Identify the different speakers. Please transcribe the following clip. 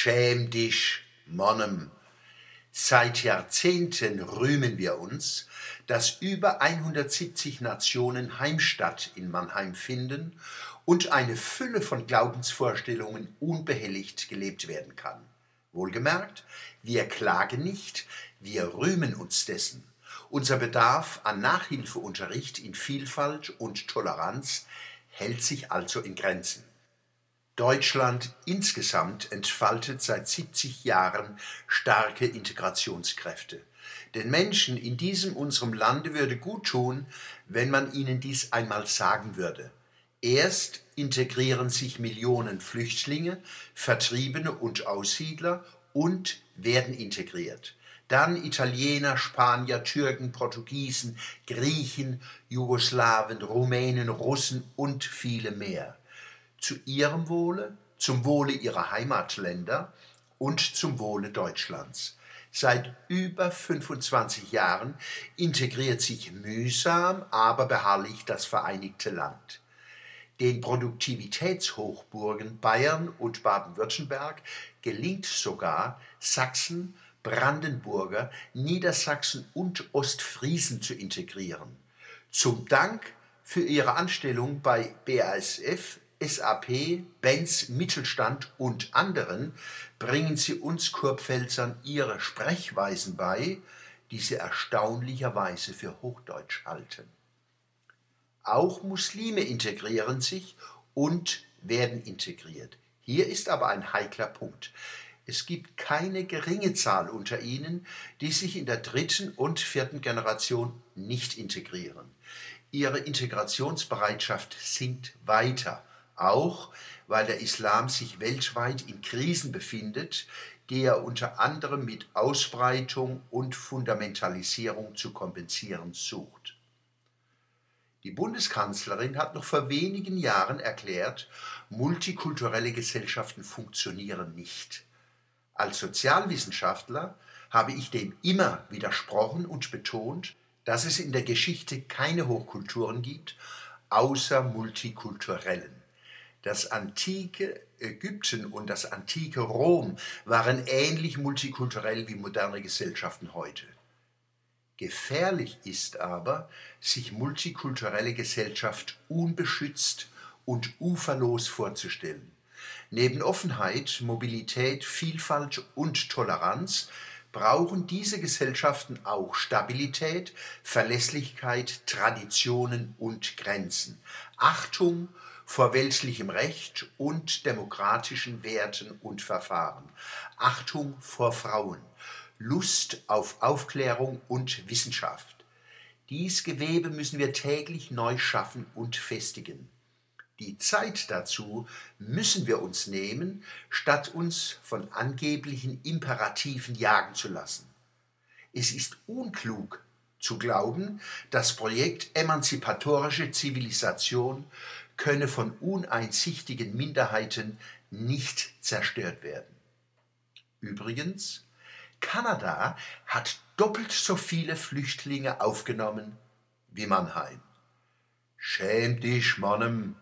Speaker 1: Schäm dich, Monnem. Seit Jahrzehnten rühmen wir uns, dass über 170 Nationen Heimstatt in Mannheim finden und eine Fülle von Glaubensvorstellungen unbehelligt gelebt werden kann. Wohlgemerkt, wir klagen nicht, wir rühmen uns dessen. Unser Bedarf an Nachhilfeunterricht in Vielfalt und Toleranz hält sich also in Grenzen. Deutschland insgesamt entfaltet seit 70 Jahren starke Integrationskräfte. Den Menschen in diesem unserem Lande würde gut tun, wenn man ihnen dies einmal sagen würde. Erst integrieren sich Millionen Flüchtlinge, Vertriebene und Aussiedler und werden integriert. Dann Italiener, Spanier, Türken, Portugiesen, Griechen, Jugoslawen, Rumänen, Russen und viele mehr zu ihrem Wohle, zum Wohle ihrer Heimatländer und zum Wohle Deutschlands. Seit über 25 Jahren integriert sich mühsam, aber beharrlich das Vereinigte Land. Den Produktivitätshochburgen Bayern und Baden-Württemberg gelingt sogar, Sachsen, Brandenburger, Niedersachsen und Ostfriesen zu integrieren. Zum Dank für ihre Anstellung bei BASF SAP, Benz Mittelstand und anderen bringen sie uns Kurpfälzern ihre Sprechweisen bei, die sie erstaunlicherweise für Hochdeutsch halten. Auch Muslime integrieren sich und werden integriert. Hier ist aber ein heikler Punkt. Es gibt keine geringe Zahl unter ihnen, die sich in der dritten und vierten Generation nicht integrieren. Ihre Integrationsbereitschaft sinkt weiter auch weil der Islam sich weltweit in Krisen befindet, die er unter anderem mit Ausbreitung und Fundamentalisierung zu kompensieren sucht. Die Bundeskanzlerin hat noch vor wenigen Jahren erklärt, multikulturelle Gesellschaften funktionieren nicht. Als Sozialwissenschaftler habe ich dem immer widersprochen und betont, dass es in der Geschichte keine Hochkulturen gibt, außer multikulturellen. Das antike Ägypten und das antike Rom waren ähnlich multikulturell wie moderne Gesellschaften heute. Gefährlich ist aber, sich multikulturelle Gesellschaft unbeschützt und uferlos vorzustellen. Neben Offenheit, Mobilität, Vielfalt und Toleranz brauchen diese Gesellschaften auch Stabilität, Verlässlichkeit, Traditionen und Grenzen, Achtung vor weltlichem Recht und demokratischen Werten und Verfahren, Achtung vor Frauen, Lust auf Aufklärung und Wissenschaft. Dies Gewebe müssen wir täglich neu schaffen und festigen. Die Zeit dazu müssen wir uns nehmen, statt uns von angeblichen Imperativen jagen zu lassen. Es ist unklug zu glauben, das Projekt emanzipatorische Zivilisation könne von uneinsichtigen Minderheiten nicht zerstört werden. Übrigens, Kanada hat doppelt so viele Flüchtlinge aufgenommen wie Mannheim. Schäm dich, Mannem,